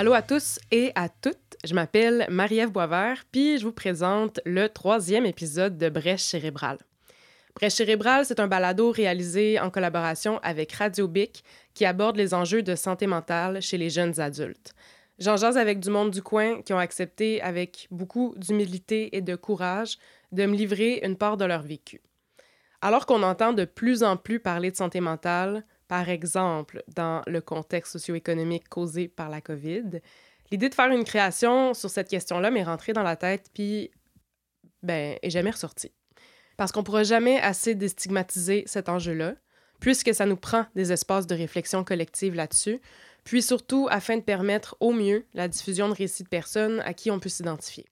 Allô à tous et à toutes. Je m'appelle Marie-Ève Boisvert, puis je vous présente le troisième épisode de Brèche cérébrale. Brèche cérébrale, c'est un balado réalisé en collaboration avec Radio Bic qui aborde les enjeux de santé mentale chez les jeunes adultes. J'en jase avec du monde du coin qui ont accepté avec beaucoup d'humilité et de courage de me livrer une part de leur vécu. Alors qu'on entend de plus en plus parler de santé mentale, par exemple dans le contexte socio-économique causé par la COVID, l'idée de faire une création sur cette question-là m'est rentrée dans la tête, puis, ben, est jamais ressortie. Parce qu'on ne pourra jamais assez déstigmatiser cet enjeu-là, puisque ça nous prend des espaces de réflexion collective là-dessus, puis surtout afin de permettre au mieux la diffusion de récits de personnes à qui on peut s'identifier.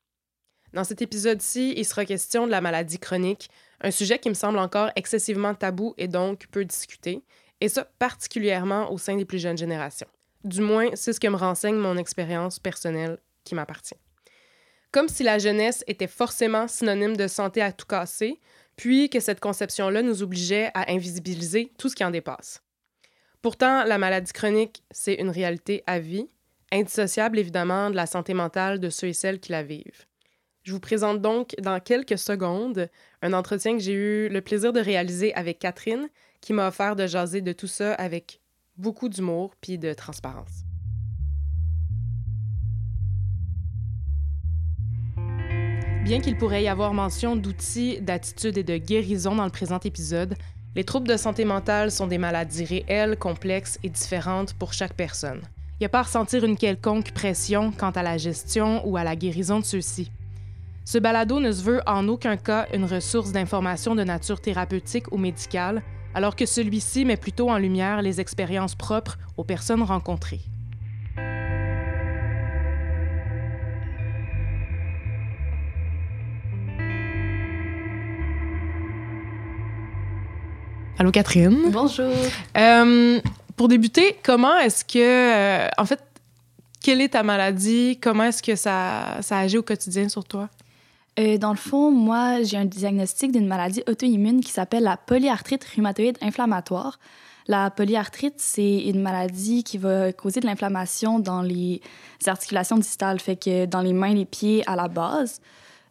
Dans cet épisode-ci, il sera question de la maladie chronique, un sujet qui me semble encore excessivement tabou et donc peu discuté, et ça particulièrement au sein des plus jeunes générations. Du moins, c'est ce que me renseigne mon expérience personnelle qui m'appartient. Comme si la jeunesse était forcément synonyme de santé à tout casser, puis que cette conception-là nous obligeait à invisibiliser tout ce qui en dépasse. Pourtant, la maladie chronique, c'est une réalité à vie, indissociable évidemment de la santé mentale de ceux et celles qui la vivent. Je vous présente donc dans quelques secondes un entretien que j'ai eu le plaisir de réaliser avec Catherine, qui m'a offert de jaser de tout ça avec beaucoup d'humour puis de transparence. Bien qu'il pourrait y avoir mention d'outils, d'attitudes et de guérison dans le présent épisode, les troubles de santé mentale sont des maladies réelles, complexes et différentes pour chaque personne. Il n'y a pas à ressentir une quelconque pression quant à la gestion ou à la guérison de ceux-ci. Ce balado ne se veut en aucun cas une ressource d'information de nature thérapeutique ou médicale, alors que celui-ci met plutôt en lumière les expériences propres aux personnes rencontrées. Allô Catherine? Bonjour. Euh, pour débuter, comment est-ce que, euh, en fait, quelle est ta maladie? Comment est-ce que ça, ça agit au quotidien sur toi? Euh, dans le fond, moi, j'ai un diagnostic d'une maladie auto-immune qui s'appelle la polyarthrite rhumatoïde inflammatoire. La polyarthrite, c'est une maladie qui va causer de l'inflammation dans les articulations distales, fait que dans les mains, les pieds à la base.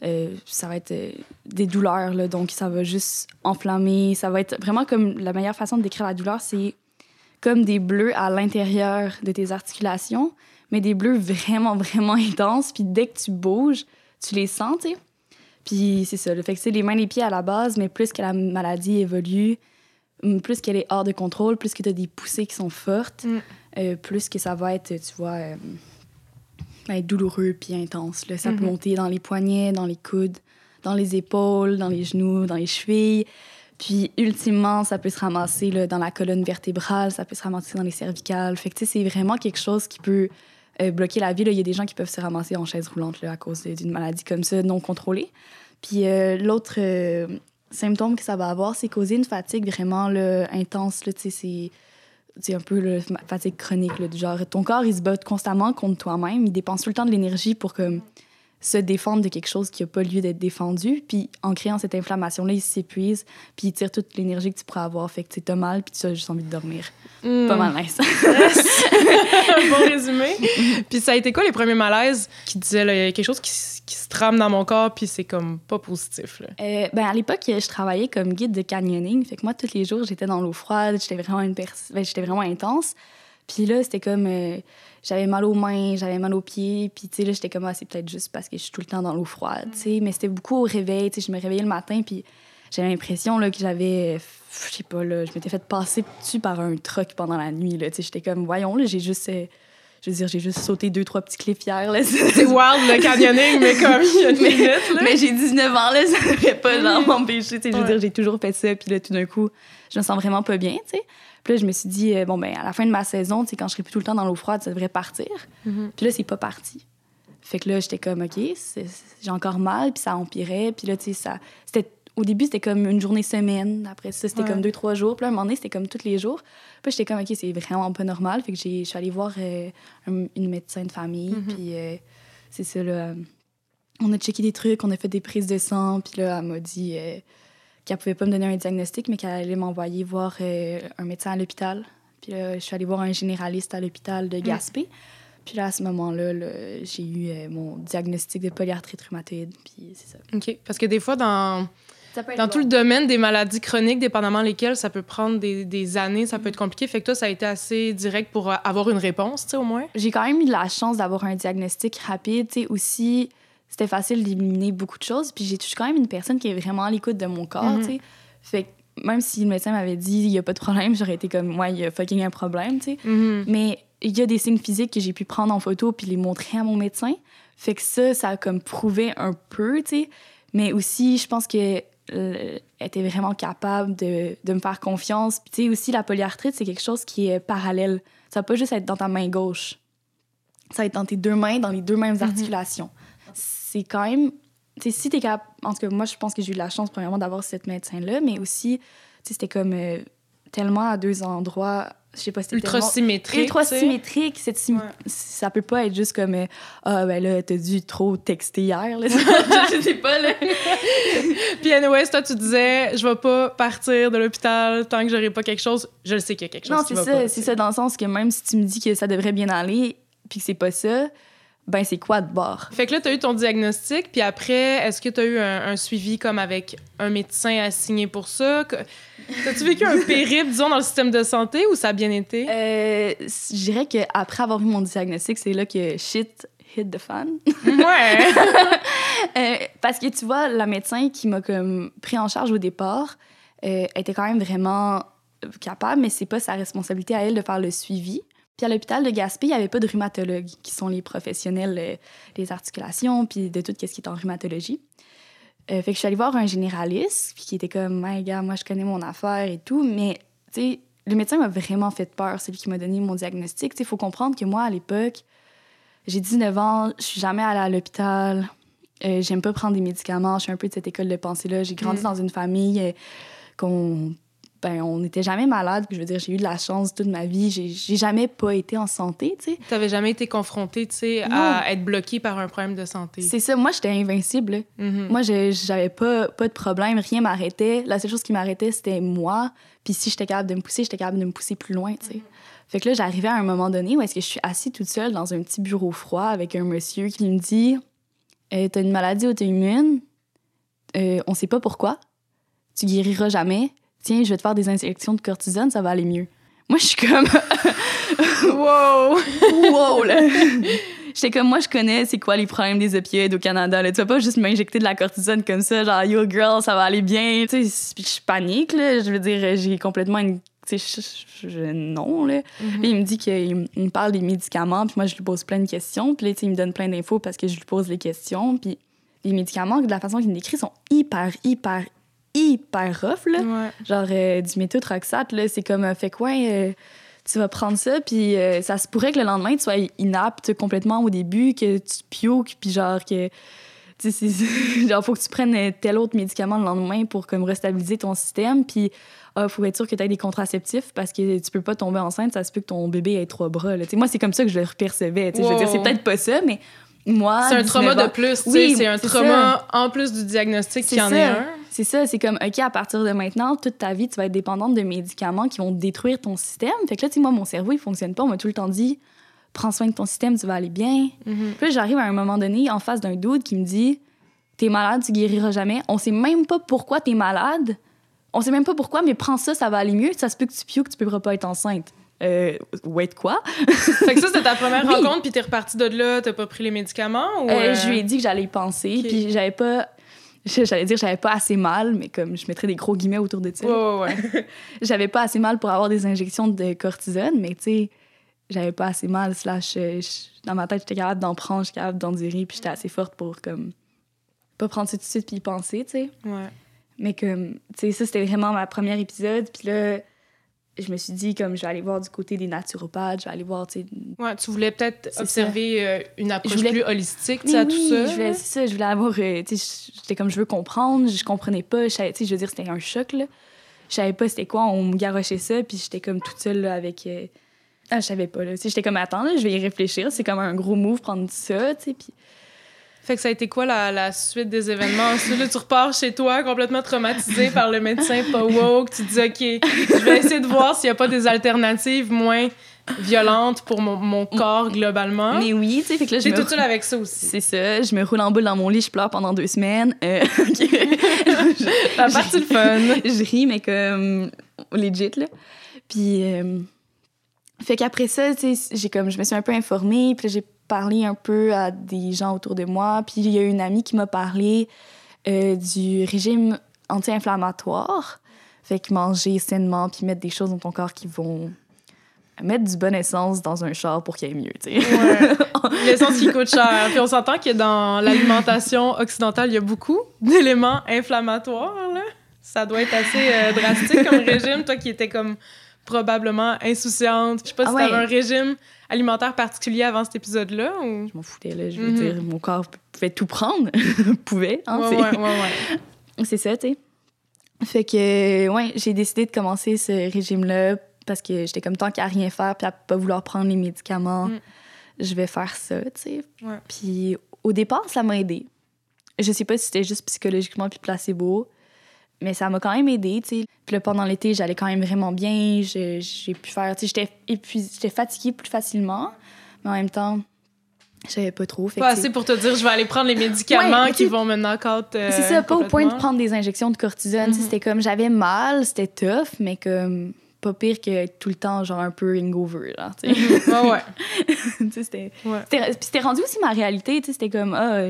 Euh, ça va être euh, des douleurs, donc ça va juste enflammer. Ça va être vraiment comme la meilleure façon de décrire la douleur, c'est comme des bleus à l'intérieur de tes articulations, mais des bleus vraiment, vraiment intenses. Puis dès que tu bouges, tu les sens, tu sais. Puis c'est ça, le fait que c'est les mains et les pieds à la base, mais plus que la maladie évolue, hum, plus qu'elle est hors de contrôle, plus que tu as des poussées qui sont fortes, mm. euh, plus que ça va être, tu vois, euh, ben, douloureux puis intense. Là. Ça peut mm-hmm. monter dans les poignets, dans les coudes, dans les épaules, dans les genoux, dans les chevilles. Puis, ultimement, ça peut se ramasser là, dans la colonne vertébrale, ça peut se ramasser dans les cervicales. Fait que, tu sais, c'est vraiment quelque chose qui peut euh, bloquer la vie. Il y a des gens qui peuvent se ramasser en chaise roulante là, à cause d'une maladie comme ça, non contrôlée. Puis euh, l'autre euh, symptôme que ça va avoir, c'est causer une fatigue vraiment là, intense. C'est un peu la fatigue chronique. Là, du genre, ton corps, il se bat constamment contre toi-même. Il dépense tout le temps de l'énergie pour comme, se défendre de quelque chose qui n'a pas lieu d'être défendu. Puis en créant cette inflammation-là, il s'épuise, puis il tire toute l'énergie que tu pourrais avoir. Fait que tu as mal, puis tu as juste envie de dormir. Hmm. Pas mal nice. bon résumé. puis ça a été quoi les premiers malaises qui disaient, il y a quelque chose qui, se trame dans mon corps, puis c'est comme pas positif? Euh, ben, à l'époque, je travaillais comme guide de canyoning. Fait que moi, tous les jours, j'étais dans l'eau froide, j'étais vraiment, une ben, j'étais vraiment intense. Puis là, c'était comme. Euh, j'avais mal aux mains, j'avais mal aux pieds. Puis, tu sais, là, j'étais comme, ah, c'est peut-être juste parce que je suis tout le temps dans l'eau froide, tu sais. Mais c'était beaucoup au réveil, tu sais. Je me réveillais le matin, puis j'avais l'impression, là, que j'avais. Je sais pas, là, je m'étais fait passer dessus par un truck pendant la nuit, là. Tu sais, j'étais comme, voyons, là, j'ai juste. Euh, je veux dire, j'ai juste sauté deux, trois petits hier. C'est wild, le canyoning, mais comme il y a une minute. Mais j'ai 19 ans, là, ça ne devrait pas genre m'empêcher. Je veux dire, j'ai toujours fait ça, puis là, tout d'un coup, je me sens vraiment pas bien, tu sais. Puis là, je me suis dit, euh, bon, ben à la fin de ma saison, quand je serai plus tout le temps dans l'eau froide, ça devrait partir. Mm-hmm. Puis là, c'est pas parti. Fait que là, j'étais comme, OK, j'ai encore mal, puis ça empirait. Puis là, tu sais, ça. C'était au début, c'était comme une journée semaine. Après ça, c'était comme deux, trois jours. Puis là, un moment donné, c'était comme tous les jours. Puis j'étais comme, OK, c'est vraiment pas normal. Fait que je suis allée voir euh, une médecin de famille. Mm-hmm. Puis euh, c'est ça, là. On a checké des trucs, on a fait des prises de sang. Puis là, elle m'a dit qu'elle pouvait pas me donner un diagnostic, mais qu'elle allait m'envoyer voir euh, un médecin à l'hôpital. Puis là, je suis allée voir un généraliste à l'hôpital de mm. Gaspé. Puis là, à ce moment-là, là, j'ai eu euh, mon diagnostic de polyarthrite rhumatoïde, puis c'est ça. OK. Parce que des fois, dans, dans tout le domaine des maladies chroniques, dépendamment lesquelles, ça peut prendre des, des années, ça peut être compliqué. Fait que toi, ça a été assez direct pour euh, avoir une réponse, tu sais, au moins? J'ai quand même eu de la chance d'avoir un diagnostic rapide. Tu sais, aussi, c'était facile d'éliminer beaucoup de choses. Puis j'ai suis quand même une personne qui est vraiment à l'écoute de mon corps, Mhm. tu sais. Fait que même si le médecin m'avait dit il y a pas de problème, j'aurais été comme moi, il y a fucking un problème, tu sais. Mhm. Mais il y a des signes physiques que j'ai pu prendre en photo puis les montrer à mon médecin. Fait que ça, ça a comme prouvé un peu, tu sais. Mais aussi, je pense que euh, était vraiment capable de, de me faire confiance. Puis tu sais, aussi, la polyarthrite, c'est quelque chose qui est parallèle. Ça va pas juste être dans ta main gauche. Ça va être dans tes deux mains, dans les deux mêmes articulations. C'est quand même... Tu sais, si t'es capable... En tout cas, moi, je pense que j'ai eu de la chance, premièrement, d'avoir cette médecin-là, mais aussi, tu sais, c'était comme euh, tellement à deux endroits... Je sais pas, c'était Ultra tellement- symétrique. ultra symétrique. Cette sim- Ouais. Ça peut pas être juste comme euh, Ah, ben là, t'as dû trop texter hier. Là. je sais pas, là. Puis, anyways, toi, tu disais, je vais pas partir de l'hôpital tant que j'aurai pas quelque chose. Je le sais qu'il y a quelque chose Non, c'est ça. C'est ça, dans le sens que même si tu me dis que ça devrait bien aller, puis que c'est pas ça, ben c'est quoi de bord? Fait que là, tu as eu ton diagnostic, puis après, est-ce que tu as eu un, un suivi comme avec un médecin assigné pour ça? T'as-tu vécu un périple, disons, dans le système de santé ou ça a bien été? Euh, je dirais qu'après avoir eu mon diagnostic, c'est là que shit hit the fan. Ouais! Euh, parce que tu vois, la médecin qui m'a comme pris en charge au départ euh, était quand même vraiment capable, mais c'est pas sa responsabilité à elle de faire le suivi. Puis à l'hôpital de Gaspé, il n'y avait pas de rhumatologues, qui sont les professionnels euh, des articulations, puis de tout ce qui est en rhumatologie. Euh, fait que je suis allée voir un généraliste, puis qui était comme, my gars, moi je connais mon affaire et tout, mais tu sais, le médecin m'a vraiment fait peur, celui qui m'a donné mon diagnostic. Tu sais, il faut comprendre que moi, à l'époque, j'ai 19 ans, je suis jamais allée à l'hôpital, euh, j'aime pas prendre des médicaments, je suis un peu de cette école de pensée-là. J'ai grandi Mm. dans une famille qu'on. Ben, on n'était jamais malade. puis Je veux dire, j'ai eu de la chance toute ma vie. J'ai jamais pas été en santé, tu sais. T'avais jamais été confronté, tu sais, à être bloqué par un problème de santé. C'est ça. Moi, j'étais invincible. Mhm. Moi, j'avais pas, pas de problème. Rien m'arrêtait. La seule chose qui m'arrêtait, c'était moi. Puis si j'étais capable de me pousser, j'étais capable de me pousser plus loin, tu sais. Fait que là, j'arrivais à un moment donné où est-ce que je suis assise toute seule dans un petit bureau froid avec un monsieur qui me dit Euh, T'as une maladie auto-immune, Euh, on sait pas pourquoi, tu guériras jamais. Tiens, je vais te faire des injections de cortisone, ça va aller mieux. Moi, je suis comme Wow! wow, là. J'étais comme, moi, je connais c'est quoi les problèmes des opioïdes au Canada. Là. Tu vas pas juste m'injecter de la cortisone comme ça, genre, yo, girl, ça va aller bien. Tu sais, puis je panique, là. Je veux dire, j'ai complètement une. Tu sais, je- je- je- non, là. Puis il me dit qu'il me- il me parle des médicaments, puis moi, je lui pose plein de questions. Puis là, tu sais, il me donne plein d'infos parce que je lui pose les questions. Puis les médicaments, de la façon qu'il me décrit, sont hyper, hyper, hyper rough, là Ouais. genre euh, du méthotrexate là c'est comme euh, fait quoi euh, tu vas prendre ça puis euh, ça se pourrait que le lendemain tu sois inapte complètement au début que tu pioques puis genre que tu sais genre faut que tu prennes tel autre médicament le lendemain pour comme restabiliser ton système puis ah, faut être sûr que tu aies des contraceptifs parce que tu peux pas tomber enceinte ça se peut que ton bébé ait trois bras là. Moi c'est comme ça que je le percevais sais. je veux dire c'est Wow. peut-être pas ça mais moi C'est un 19 trauma ans- de plus. Oui, c'est un trauma en plus du diagnostic qui en ça. est un. C'est ça, c'est comme, OK, à partir de maintenant, toute ta vie, tu vas être dépendante de médicaments qui vont détruire ton système. Fait que là, tu sais, moi, mon cerveau, il fonctionne pas. On m'a tout le temps dit, prends soin de ton système, tu vas aller bien. Mhm. Puis là, j'arrive à un moment donné en face d'un dude qui me dit, t'es malade, tu guériras jamais. On sait même pas pourquoi t'es malade. On sait même pas pourquoi, mais prends ça, ça va aller mieux. Ça se peut que tu pioues, que tu peux pas être enceinte. Euh, wait, quoi? Fait que ça, c'était ta première Oui. rencontre, puis t'es repartie de là, t'as pas pris les médicaments ou... Euh, euh, Je lui ai dit que j'allais y penser, puis j'avais pas. J'allais dire j'avais pas assez mal, mais comme je mettrais des gros guillemets autour de ça. Ouais, ouais, ouais. j'avais pas assez mal pour avoir des injections de cortisone, mais tu sais, j'avais pas assez mal, slash, euh, je- dans ma tête, j'étais capable d'en prendre, j'étais capable d'endurer, puis j'étais assez forte pour, comme, pas prendre ça tout de suite puis y penser, tu sais. ouais. Mais comme, tu sais, ça, c'était vraiment ma première épisode, puis là, je me suis dit, comme, je vais aller voir du côté des naturopathes, je vais aller voir, tu sais... Ouais, tu voulais peut-être observer euh, une approche voulais- plus holistique, tu Oui, sais, à oui, tout ça. je voulais, c'est ça, je voulais avoir, euh, tu sais, j'étais comme, je veux comprendre, je comprenais pas, je tu sais, je veux dire, c'était un choc, là. Je savais pas c'était quoi, on me garochait ça, puis j'étais comme toute seule, là, avec... euh, Ah, je savais pas, là. Tu sais, j'étais comme, attends, là, je vais y réfléchir, c'est comme un gros move, prendre ça, tu sais, puis... Fait que ça a été quoi la, la suite des événements? Ensuite, là, tu repars chez toi complètement traumatisé par le médecin pas woke. Tu dis, OK, je vais essayer de voir s'il n'y a pas des alternatives moins violentes pour mon, mon corps globalement. Mais oui, tu sais, fait que là, je toute seule avec ça aussi. C'est ça, je me roule en boule dans mon lit, je pleure pendant deux semaines. Euh, La partie le fun. je ris, mais comme legit, là. Puis, euh, fait qu'après ça, tu sais, j'ai comme, je me suis un peu informée, puis j'ai parlé un peu à des gens autour de moi. Puis il y a une amie qui m'a parlé euh, du régime anti-inflammatoire. Fait que manger sainement, puis mettre des choses dans ton corps qui vont mettre du bonne essence dans un char pour qu'il aille mieux, tu sais. Ouais. L'essence qui coûte cher. Puis on s'entend que dans l'alimentation occidentale, il y a beaucoup d'éléments inflammatoires. Là. Ça doit être assez euh, drastique comme régime. Toi qui étais comme probablement insouciante. Je sais pas Ah si ouais. t'avais un régime alimentaire particulier avant cet épisode-là ou... Je m'en foutais, là. Je veux Mhm. dire, mon corps pouvait tout prendre. pouvait, hein, Ouais, c'est- ouais, ouais, ouais. C'est ça, tu sais. Fait que, ouais, j'ai décidé de commencer ce régime-là parce que j'étais comme tant qu'à rien faire puis à pas vouloir prendre les médicaments, Mm. je vais faire ça, tu sais. Puis au départ, ça m'a aidé. Je sais pas si c'était juste psychologiquement puis placebo, mais ça m'a quand même aidé, tu sais. Puis là, pendant l'été, j'allais quand même vraiment bien. J'ai pu faire, tu sais, j'étais épuisée, j'étais fatiguée plus facilement, mais en même temps, j'avais pas trop. Fait Pas assez pour te dire je vais aller prendre les médicaments Ouais, qui vont me knock out. euh, c'est ça, pas au point de prendre des injections de cortisone. sais, Mhm. C'était comme, j'avais mal, c'était tough, mais comme pas pire que tout le temps, genre un peu hangover, là, tu sais. Ouais, ouais. Tu sais, c'était... ouais. c'était- Puis c'était rendu aussi ma réalité, tu sais, c'était comme, ah,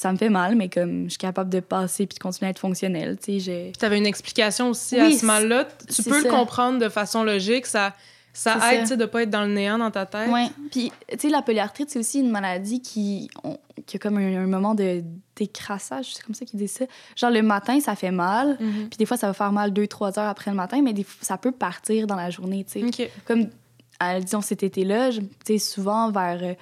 ça me fait mal, mais comme, je suis capable de passer puis de continuer à être fonctionnelle, tu sais, avais une explication aussi à Oui, ce mal-là. Tu peux le comprendre de façon logique. Ça, ça aide ça. de pas être dans le néant dans ta tête. Ouais. Puis, tu sais, la polyarthrite, c'est aussi une maladie qui, on- qui a comme un, un moment de décrassage, c'est comme ça qu'ils disent ça. Genre, le matin, ça fait mal, Mhm. puis des fois, ça va faire mal deux, trois heures après le matin, mais des fois, ça peut partir dans la journée, tu sais. OK. comme à- disons cet été-là, tu sais, souvent vers euh,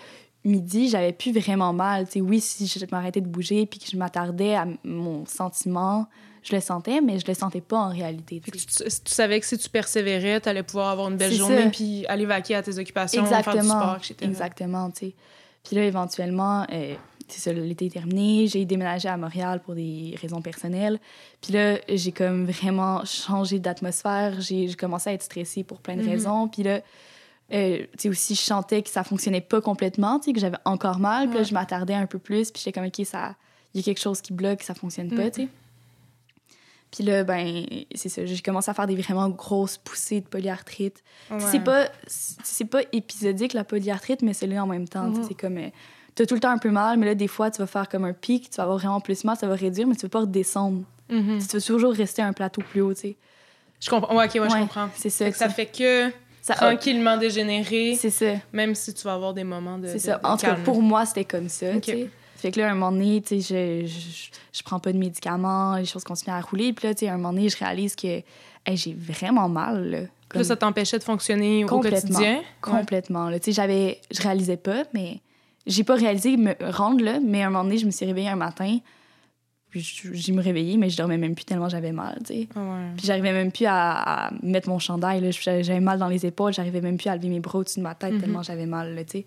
midi, j'avais plus vraiment mal. Tu sais, oui, si je m'arrêtais de bouger puis que je m'attardais à mon sentiment, je le sentais, mais je le sentais pas en réalité. Tu savais que si tu persévérais, tu allais pouvoir avoir une belle journée puis aller vaquer à tes occupations, faire du Exactement. sport, etc. Exactement, tu sais. Puis là, éventuellement, euh, c'est l'été est terminé, j'ai déménagé à Montréal pour des raisons personnelles. Puis là, j'ai comme vraiment changé d'atmosphère. J'ai j'ai commencé à être stressée pour plein de Mhm. raisons. Puis là, euh, tu sais, aussi, je sentais que ça fonctionnait pas complètement, tu sais, que j'avais encore mal. Puis là, je m'attardais un peu plus. Puis j'étais comme, OK, ça... il y a quelque chose qui bloque, ça fonctionne pas, tu sais. Puis là, ben, c'est ça, j'ai commencé à faire des vraiment grosses poussées de polyarthrite. Ouais. C'est pas c'est pas épisodique la polyarthrite mais c'est là en même temps, tu sais, Mhm. c'est comme euh, t'as tout le temps un peu mal mais là des fois tu vas faire comme un pic, tu vas avoir vraiment plus mal, ça va réduire mais tu vas pas redescendre. Mhm. Tu vas toujours rester à un plateau plus haut, tu sais. Je comprends. Ouais, OK, ouais, je comprends. C'est ça. Ça fait que ça tranquillement dégénérer, c'est ça. même si tu vas avoir des moments de C'est ça. de En tout cas, pour moi, c'était comme ça, Ok. tu sais. Fait que là, à un moment donné, tu sais, je, je, je prends pas de médicaments, les choses continuent à rouler. Puis là, tu sais, à un moment donné, je réalise que hey, j'ai vraiment mal, là. Ça t'empêchait de fonctionner au quotidien? Ouais. Complètement. Là. Tu sais, j'avais... Je réalisais pas, mais... J'ai pas réalisé me rendre là, mais à un moment donné, je me suis réveillée un matin, puis je- me réveillée, mais je dormais même plus tellement j'avais mal, tu sais. Ah ouais. Puis j'arrivais même plus à, à mettre mon chandail, là. J'avais mal dans les épaules, j'arrivais même plus à lever mes bras au-dessus de ma tête Mhm. tellement j'avais mal, là, tu sais.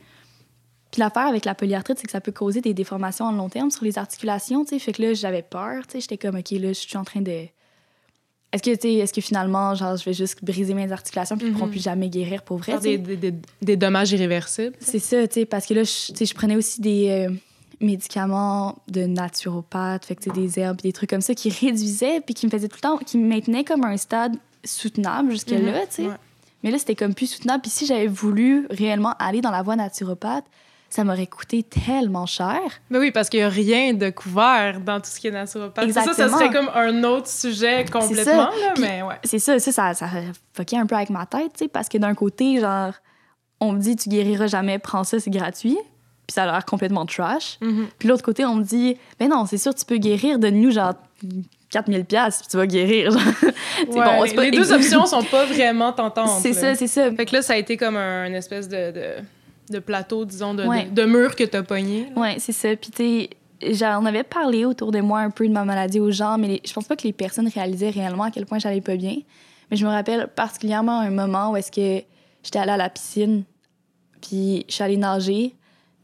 Puis l'affaire avec la polyarthrite, c'est que ça peut causer des déformations à long terme sur les articulations, tu sais. Fait que là, j'avais peur, tu sais. J'étais comme, OK, là, je suis en train de... Est-ce que, est-ce que finalement, genre, je vais juste briser mes articulations puis ils pourront Mhm. plus jamais guérir pour vrai, des, des, des- des dommages irréversibles. C'est ça, tu sais, parce que là, je, je prenais aussi des euh, médicaments de naturopathe, fait que des herbes, des trucs comme ça qui réduisaient puis qui me faisaient tout le temps, qui me maintenaient comme un stade soutenable jusque-là, tu sais. Ouais. Mais là, c'était comme plus soutenable. Puis si j'avais voulu réellement aller dans la voie naturopathe, ça m'aurait coûté tellement cher. Ben oui, parce qu'il n'y a rien de couvert dans tout ce qui est naturopathe. Ça, ça Exactement. serait comme un autre sujet complètement, là, Puis- mais ouais. C'est ça, ça, ça, ça fuckait un peu avec ma tête, tu sais, parce que d'un côté, genre, on me dit, tu guériras jamais, prends ça, c'est gratuit. Puis ça a l'air complètement trash. Mhm. Puis l'autre côté, on me dit, ben non, c'est sûr, tu peux guérir, donne-nous genre 4000 pièces puis tu vas guérir. Ouais, bon, les, c'est pas les deux options sont pas vraiment tentantes. C'est ça, c'est ça. Fait que là, ça a été comme un, une espèce de, de, de plateau, disons, de, Ouais. de, de mur que t'as pogné. là. Ouais, c'est ça. Puis tu sais, j'en avais parlé autour de moi un peu de ma maladie aux gens, mais les- je pense pas que les personnes réalisaient réellement à quel point j'allais pas bien. Mais je me rappelle particulièrement un moment où est-ce que j'étais allée à la piscine, puis je suis allée nager,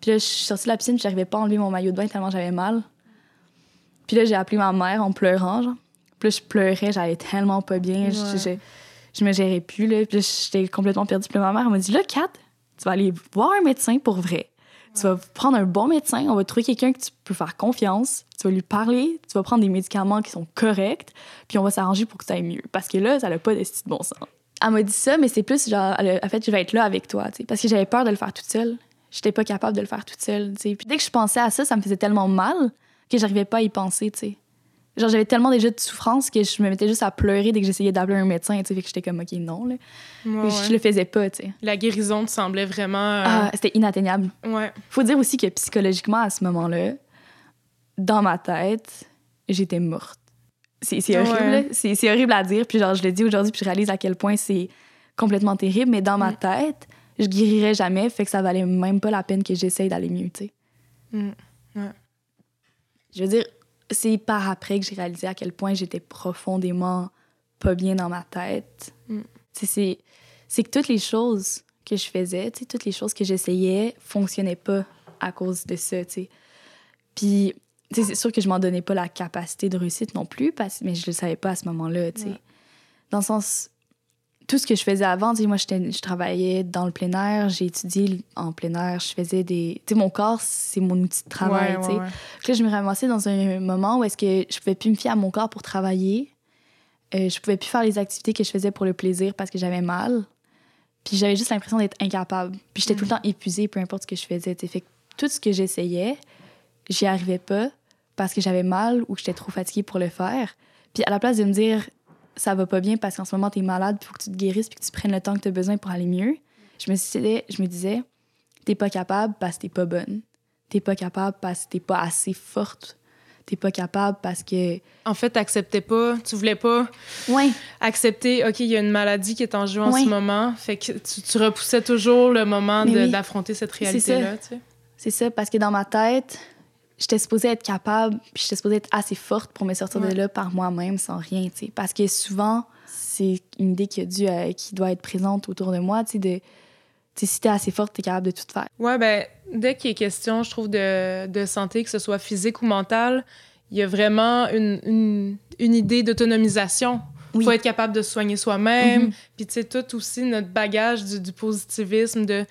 Puis là, je suis sortie de la piscine, puis j'arrivais pas à enlever mon maillot de bain tellement j'avais mal. Puis là, j'ai appelé ma mère en pleurant, genre. Puis là, je pleurais, j'allais tellement pas bien. Je, Ouais. je, je me gérais plus, là. Puis j'étais complètement perdue. Puis là, ma mère, elle m'a dit, là, Kat, tu vas aller voir un médecin pour vrai. Tu vas prendre un bon médecin, on va trouver quelqu'un que tu peux faire confiance, tu vas lui parler, tu vas prendre des médicaments qui sont corrects, puis on va s'arranger pour que ça aille mieux. Parce que là, ça n'a pas de bon sens. Elle m'a dit ça, mais c'est plus genre, en fait, je vais être là avec toi, tu sais, parce que j'avais peur de le faire toute seule. J'étais pas capable de le faire toute seule, tu sais. Puis dès que je pensais à ça, ça me faisait tellement mal que j'arrivais pas à y penser, tu sais. Genre, j'avais tellement déjà de souffrance que je me mettais juste à pleurer dès que j'essayais d'appeler un médecin. Fait que j'étais comme, OK, non, là. Ouais, Puis ouais. Je le faisais pas, tu sais. La guérison te semblait vraiment. euh, Ah, c'était inatteignable. Ouais. Faut dire aussi que psychologiquement, à ce moment-là, dans ma tête, j'étais morte. C'est horrible, c'est horrible à dire. Puis genre, je le dis aujourd'hui, puis je réalise à quel point c'est complètement terrible. Mais dans ma Mm. tête, je guérirais jamais, fait que ça valait même pas la peine que j'essaye d'aller mieux, tu sais. Mm. Ouais. Je veux dire, c'est par après que j'ai réalisé à quel point j'étais profondément pas bien dans ma tête. Mm. C'est que toutes les choses que je faisais, toutes les choses que j'essayais fonctionnaient pas à cause de ça, tu sais. Puis, c'est sûr que je m'en donnais pas la capacité de réussite non plus, parce, mais je le savais pas à ce moment-là, tu sais. Dans le sens, tout ce que je faisais avant, tu sais, moi, je travaillais dans le plein air, j'ai étudié en plein air, je faisais des... Tu sais, mon corps, c'est mon outil de travail, Ouais, tu sais. ouais, là, je me ramassais dans un moment où est-ce que je pouvais plus me fier à mon corps pour travailler. Euh, je pouvais plus faire les activités que je faisais pour le plaisir parce que j'avais mal. Puis j'avais juste l'impression d'être incapable. Puis j'étais tout le temps épuisée, peu importe ce que je faisais. tu sais. Fait que tout ce que j'essayais, j'y arrivais pas parce que j'avais mal ou que j'étais trop fatiguée pour le faire. Puis à la place de me dire ça va pas bien parce qu'en ce moment t'es malade, puis faut que tu te guérisses puis que tu prennes le temps que t'as besoin pour aller mieux, je me disais, je me disais t'es pas capable parce que t'es pas bonne. T'es pas capable parce que t'es pas assez forte. T'es pas capable parce que. En fait, t'acceptais pas, tu voulais pas Ouais. accepter, OK, il y a une maladie qui est en jeu en ce moment. Fait que tu, tu repoussais toujours le moment oui. d'affronter cette réalité-là, tu sais. C'est ça, parce que dans ma tête, j'étais supposée être capable, puis j'étais supposée être assez forte pour me sortir Ouais. de là par moi-même sans rien, tu sais. Parce que souvent, c'est une idée qui, a dû, euh, qui doit être présente autour de moi, tu sais, de. Tu sais, si t'es assez forte, t'es capable de tout faire. Ouais, ben, dès qu'il est question, je trouve, de, de santé, que ce soit physique ou mentale, il y a vraiment une, une, une idée d'autonomisation. Il Oui. faut être capable de se soigner soi-même. Mhm. Puis, tu sais, tout aussi notre bagage du, du positivisme, de.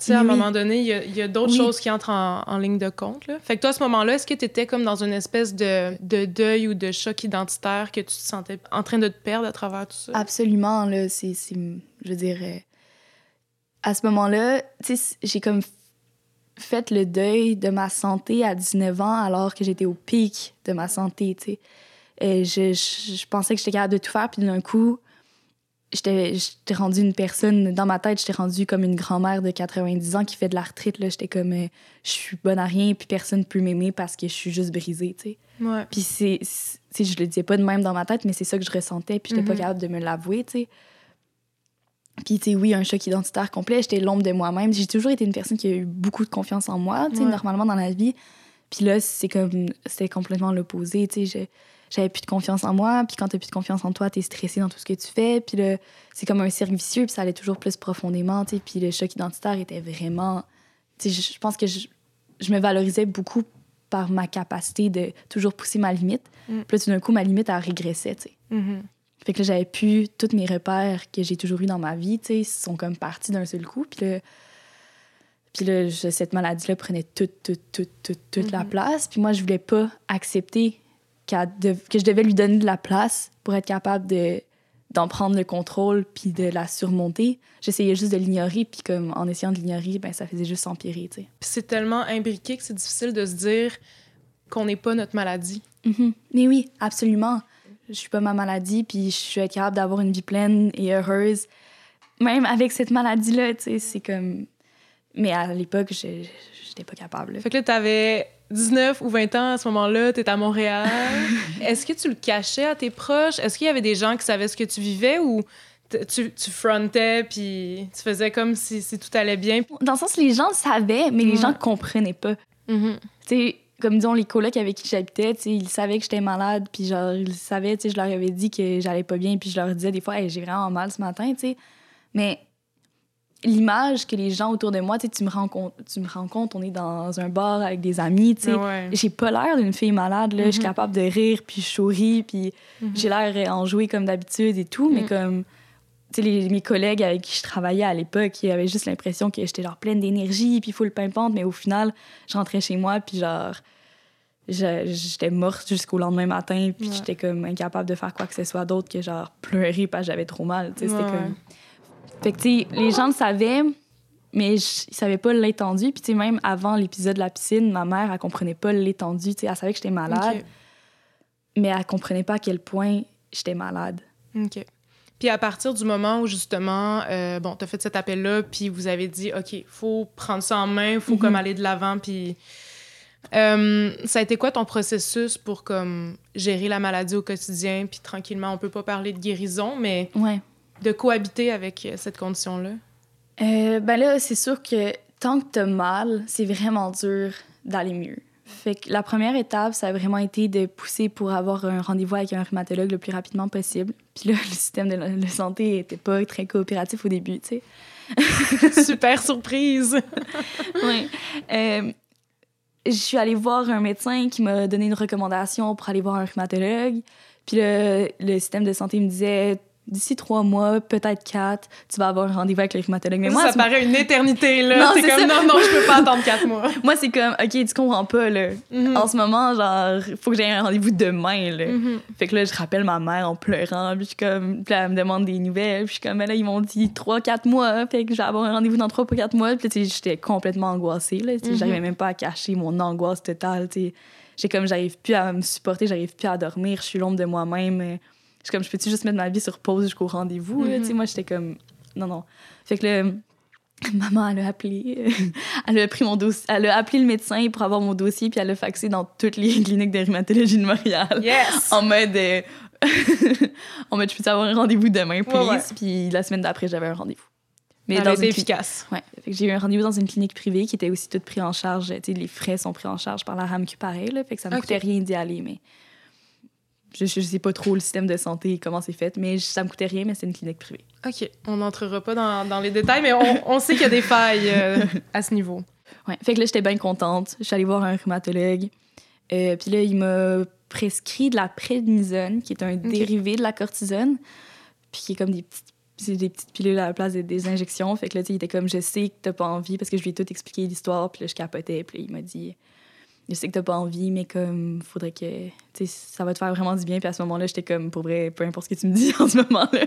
Tu sais, à un moment donné, il y a, d'autres Oui. choses qui entrent en, en ligne de compte. Là. Fait que toi, à ce moment-là, est-ce que tu étais comme dans une espèce de, de deuil ou de choc identitaire que tu te sentais en train de te perdre à travers tout ça? Absolument, là, c'est. Je veux dire. euh, à ce moment-là, tu sais, j'ai comme fait le deuil de ma santé à 19 ans alors que j'étais au pic de ma santé, tu sais. Et je, je, je pensais que j'étais capable de tout faire, puis d'un coup, j'étais j'étais rendue une personne, dans ma tête, j'étais rendue comme une grand-mère de 90 ans qui fait de la retraite, là. J'étais comme, euh, je suis bonne à rien, puis personne ne peut m'aimer parce que je suis juste brisée, tu sais. Ouais. Puis c'est, c'est- je le disais pas de même dans ma tête, mais c'est ça que je ressentais, puis j'étais pas Mhm. capable de me l'avouer, tu sais. Puis, tu sais, oui, un choc identitaire complet, j'étais l'ombre de moi-même. J'ai toujours été une personne qui a eu beaucoup de confiance en moi, tu sais, Ouais. normalement dans la vie. Puis là, c'est comme, c'était complètement l'opposé, tu sais. J'avais plus de confiance en moi, puis quand t'as plus de confiance en toi, t'es stressé dans tout ce que tu fais. Puis là, c'est comme un cercle vicieux, puis ça allait toujours plus profondément, tu sais. Puis le choc identitaire était vraiment... Tu sais, je, pense que je, je me valorisais beaucoup par ma capacité de toujours pousser ma limite. Mm. Puis là, tout d'un coup, ma limite, elle régressait, tu sais. Mhm. Fait que là, j'avais pu tous mes repères que j'ai toujours eu dans ma vie, tu sais, sont comme partis d'un seul coup. Puis là, puis là cette maladie-là prenait toute, toute, toute, toute, toute la Mhm. place. Puis moi, je voulais pas accepter que je devais lui donner de la place pour être capable de d'en prendre le contrôle puis de la surmonter. J'essayais juste de l'ignorer, puis comme en essayant de l'ignorer, ben ça faisait juste s'empirer, tu sais. Puis c'est tellement imbriqué que c'est difficile de se dire qu'on n'est pas notre maladie. Mhm. Mais oui, absolument. Je suis pas ma maladie, puis je suis capable d'avoir une vie pleine et heureuse. Même avec cette maladie-là, tu sais, c'est comme... Mais à l'époque, je j'étais pas capable. là. Fait que là, t'avais 19 ou 20 ans à ce moment-là, t'étais à Montréal. Est-ce que tu le cachais à tes proches? Est-ce qu'il y avait des gens qui savaient ce que tu vivais ou tu, tu frontais puis tu faisais comme si, si tout allait bien? Dans le sens, les gens savaient, mais les Ouais. gens comprenaient pas. Tu sais, comme disons, les colocs avec qui j'habitais, tu ils savaient que j'étais malade, puis genre, ils savaient, tu sais, je leur avais dit que j'allais pas bien, puis je leur disais des fois, Hey, j'ai vraiment mal ce matin, tu sais. Mais l'image que les gens autour de moi, tu sais, tu me rends compte, tu me rends compte, on est dans un bar avec des amis, tu sais. Ouais. J'ai pas l'air d'une fille malade, là. Je suis Mhm. capable de rire, puis je souris, puis Mhm. j'ai l'air enjouée comme d'habitude et tout, mais Mhm. comme... Tu sais, mes collègues avec qui je travaillais à l'époque, ils avaient juste l'impression que j'étais genre pleine d'énergie, puis full pimpante, mais au final, je rentrais chez moi, puis genre... J'étais morte jusqu'au lendemain matin, puis Ouais. j'étais comme incapable de faire quoi que ce soit d'autre que genre pleurer parce que j'avais trop mal. tu sais, C'était comme... Fait que, tu sais, les gens le savaient, mais je- ils savaient pas l'étendue. Puis, tu sais, même avant l'épisode de la piscine, ma mère, elle comprenait pas l'étendue. Tu sais, elle savait que j'étais malade, mais elle comprenait pas à quel point j'étais malade. OK. Puis à partir du moment où, justement, euh, bon, t'as fait cet appel-là, puis vous avez dit, OK, faut prendre ça en main, faut Mhm. comme aller de l'avant, puis... Euh, ça a été quoi ton processus pour comme gérer la maladie au quotidien, puis tranquillement, on peut pas parler de guérison, mais Ouais. De cohabiter avec euh, cette condition-là? Euh, ben là, c'est sûr que tant que t'as mal, c'est vraiment dur d'aller mieux. Fait que la première étape, ça a vraiment été de pousser pour avoir un rendez-vous avec un rhumatologue le plus rapidement possible. Puis là, le système de, la- de santé était pas très coopératif au début, tu sais. Super surprise! Oui. Euh, je suis allée voir un médecin qui m'a donné une recommandation pour aller voir un rhumatologue. Puis le, le système de santé me disait d'ici trois mois, peut-être quatre, tu vas avoir un rendez-vous avec le rhumatologue. Mais moi, ça paraît une éternité, là. Non, c'est comme, ça. non, non, je peux pas attendre quatre mois. moi c'est comme, OK, tu comprends pas, là. Mhm. En ce moment, genre, faut que j'aie un rendez-vous demain, là. Mhm. Fait que là, je rappelle ma mère en pleurant, puis je suis comme, puis elle me demande des nouvelles, puis je suis comme, Mais là, ils m'ont dit 3-4 mois, fait que je vais avoir un rendez-vous dans 3-4 mois, puis là, tu sais, j'étais complètement angoissée, là, Mhm. j'arrivais même pas à cacher mon angoisse totale, tu sais. J'ai comme, j'arrive plus à me supporter, j'arrive plus à dormir, je suis l'ombre de moi-même. Je suis comme, je peux-tu juste mettre ma vie sur pause jusqu'au rendez-vous, sais, moi, j'étais comme, non, non. Fait que là, maman, elle a appelé, elle a pris mon dossier, elle a appelé le médecin pour avoir mon dossier, puis elle l'a faxé dans toutes les cliniques de rhumatologie de Montréal Yes! en mode euh, en mode je peux avoir un rendez-vous demain please? Ouais, ouais. puis la semaine d'après j'avais un rendez-vous mais Elle dans a une efficace. ouais fait que j'ai eu un rendez-vous dans une clinique privée qui était aussi toute prise en charge tu sais les frais sont pris en charge par la RAMQ pareil là, fait que ça me Ok. coûtait rien d'y aller mais je, je sais pas trop le système de santé comment c'est fait mais ça me coûtait rien mais c'est une clinique privée OK. On n'entrera pas dans, dans les détails, mais on, on sait qu'il y a des failles euh, à ce niveau. ouais fait que là j'étais bien contente je suis allée voir un rhumatologue Euh, puis là il m'a prescrit de la prédnisone qui est un dérivé de la cortisone puis qui est comme des petites c'est des petites pilules à la place des, des injections. Fait que là, il était comme, je sais que t'as pas envie, parce que je lui ai tout expliqué l'histoire, puis là, je capotais, puis là, il m'a dit, je sais que t'as pas envie, mais comme, faudrait que, tu sais, ça va te faire vraiment du bien. Puis à ce moment-là, j'étais comme, pour vrai, peu importe ce que tu me dis en ce moment-là.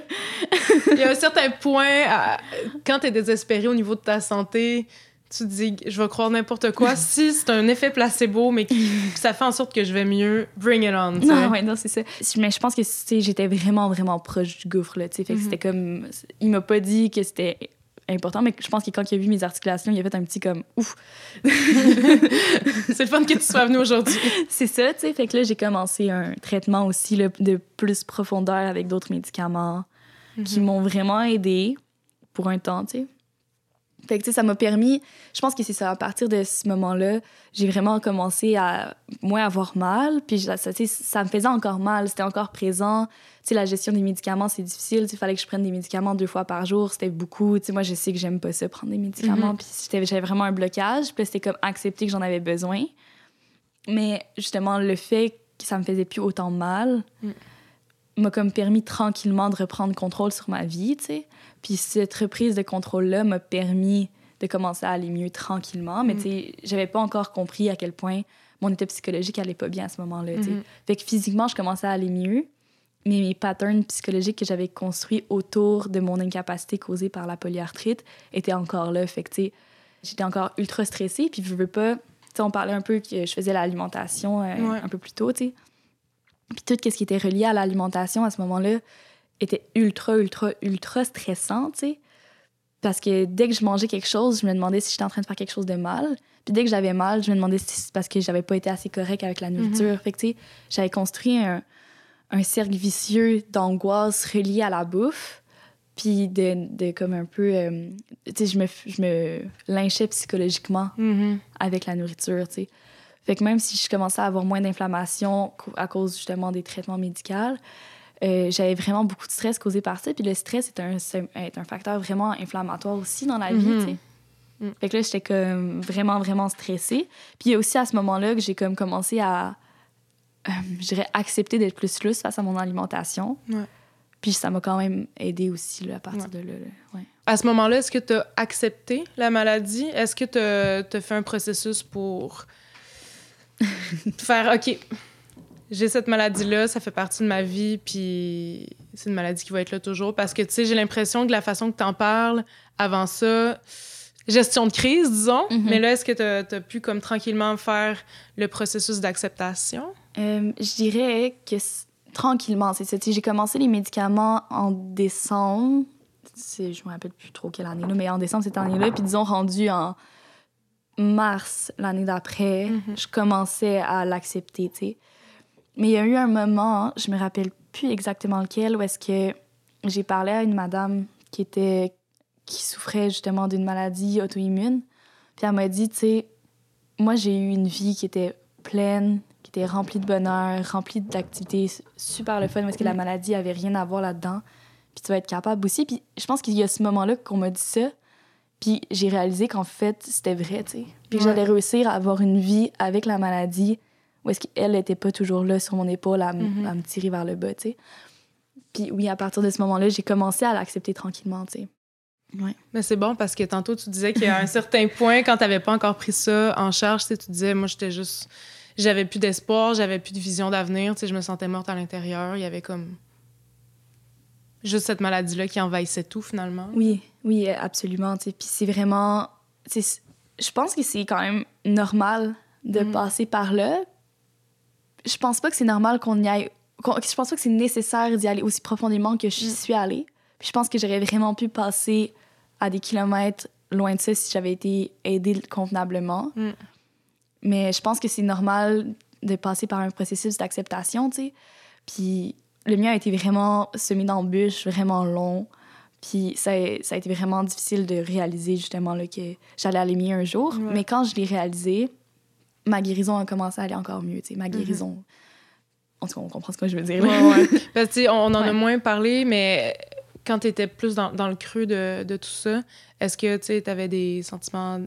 Il y a un certain point, à- quand tu es désespéré au niveau de ta santé, tu te dis, je vais croire n'importe quoi. si c'est un effet placebo, mais que ça fait en sorte que je vais mieux, bring it on. tu sais. Non, ouais, non, c'est ça. Mais je pense que, tu sais, j'étais vraiment, vraiment proche du gouffre, là, tu sais. Fait que Mhm. c'était comme, il m'a pas dit que c'était important, mais je pense que quand il a vu mes articulations, il a fait un petit comme, ouf, c'est le fun que tu sois venu aujourd'hui. C'est ça, tu sais. Fait que là, j'ai commencé un traitement aussi là, de plus profondeur avec d'autres médicaments qui Mhm. m'ont vraiment aidé pour un temps, tu sais. Fait que, ça m'a permis... Je pense que c'est ça, à partir de ce moment-là, j'ai vraiment commencé à moins avoir mal. Puis, ça, ça, me faisait encore mal. C'était encore présent. Tu sais, la gestion des médicaments, c'est difficile. Il fallait que je prenne des médicaments deux fois par jour. C'était beaucoup. Tu sais, moi, je sais que j'aime pas ça, prendre des médicaments. Mhm. Puis, j'avais vraiment un blocage. Puis, c'était comme accepter que j'en avais besoin. Mais justement, le fait que ça me faisait plus autant mal Mm. M'a comme permis tranquillement de reprendre contrôle sur ma vie, tu sais. Puis cette reprise de contrôle-là m'a permis de commencer à aller mieux tranquillement. Mais Mm. tu sais, j'avais pas encore compris à quel point mon état psychologique allait pas bien à ce moment-là, tu sais. Mhm. Fait que physiquement, je commençais à aller mieux. Mais mes patterns psychologiques que j'avais construits autour de mon incapacité causée par la polyarthrite étaient encore là. Fait que, tu sais, j'étais encore ultra stressée. Puis, je veux pas... Tu sais, on parlait un peu que je faisais l'alimentation euh, Ouais. un peu plus tôt, tu sais. Puis tout ce qui était relié à l'alimentation à ce moment-là était ultra, ultra, ultra stressant, tu sais. Parce que dès que je mangeais quelque chose, je me demandais si j'étais en train de faire quelque chose de mal. Puis dès que j'avais mal, je me demandais si c'est parce que j'avais pas été assez correct avec la nourriture. Fait que, tu sais, j'avais construit un, un cercle vicieux d'angoisse relié à la bouffe. Puis de, de comme un peu... euh, tu sais, je me, je me lynchais psychologiquement Mhm. avec la nourriture, tu sais. Fait que même si je commençais à avoir moins d'inflammation à cause justement des traitements médicaux, euh, j'avais vraiment beaucoup de stress causé par ça. Puis le stress est un, est un facteur vraiment inflammatoire aussi dans la vie, Mhm. tu sais. Mm. Fait que là, j'étais comme vraiment, vraiment stressée. Puis aussi à ce moment-là que j'ai comme commencé à, euh, je dirais, accepter d'être plus lousse face à mon alimentation. Ouais. Puis ça m'a quand même aidé aussi là, à partir Ouais. de là. là. Ouais. À ce moment-là, est-ce que tu as accepté la maladie? Est-ce que tu as fait un processus pour faire OK, j'ai cette maladie-là, ça fait partie de ma vie, puis c'est une maladie qui va être là toujours? Parce que, tu sais, j'ai l'impression que la façon que tu en parles avant ça, gestion de crise, disons, Mhm. mais là, est-ce que tu as, pu, comme tranquillement, faire le processus d'acceptation? Euh, je dirais que tranquillement, c'est ça. Tu sais, J'ai commencé les médicaments en décembre. C'est- Je me rappelle plus trop quelle année, là, mais en décembre cette année-là. Puis disons, rendu en mars l'année d'après, Mhm. je commençais à l'accepter, tu sais. Mais il y a eu un moment, je me rappelle plus exactement lequel, où est-ce que j'ai parlé à une madame qui était qui souffrait justement d'une maladie auto-immune. Puis elle m'a dit, tu sais, moi j'ai eu une vie qui était pleine, qui était remplie de bonheur, remplie d'activités super le fun, parce que la Mm. maladie avait rien à voir là-dedans. Puis tu vas être capable aussi. Puis je pense qu'il y a ce moment-là qu'on m'a dit ça. Puis j'ai réalisé qu'en fait, c'était vrai, tu sais. Puis Ouais. j'allais réussir à avoir une vie avec la maladie où est-ce qu'elle n'était pas toujours là sur mon épaule à, Mhm. à me tirer vers le bas, tu sais. Puis oui, à partir de ce moment-là, j'ai commencé à l'accepter tranquillement, tu sais. Ouais. Mais c'est bon parce que tantôt, tu disais qu'à un certain point, quand tu n'avais pas encore pris ça en charge, tu disais, moi, j'étais juste. J'avais plus d'espoir, j'avais plus de vision d'avenir, tu sais, je me sentais morte à l'intérieur. Il y avait comme. Juste cette maladie-là qui envahissait tout, finalement. Oui, oui, absolument. Puis c'est vraiment. Je pense que c'est quand même normal de Mhm. passer par là. Je pense pas que c'est normal qu'on y aille. Je pense pas que c'est nécessaire d'y aller aussi profondément que je Mm. suis allée. Puis je pense que j'aurais vraiment pu passer à des kilomètres loin de ça si j'avais été aidée convenablement. Mm. Mais je pense que c'est normal de passer par un processus d'acceptation, tu sais. Puis le mien a été vraiment semé d'embûches, vraiment long. Puis ça, a- ça a été vraiment difficile de réaliser justement là, que j'allais aller mieux un jour. Ouais. Mais quand je l'ai réalisé, ma guérison a commencé à aller encore mieux. Ma guérison. En tout cas, on comprend ce que je veux dire. là. Ouais, ouais. Parce que, on en a moins parlé, mais quand tu étais plus dans, dans le creux de, de tout ça, est-ce que tu avais des sentiments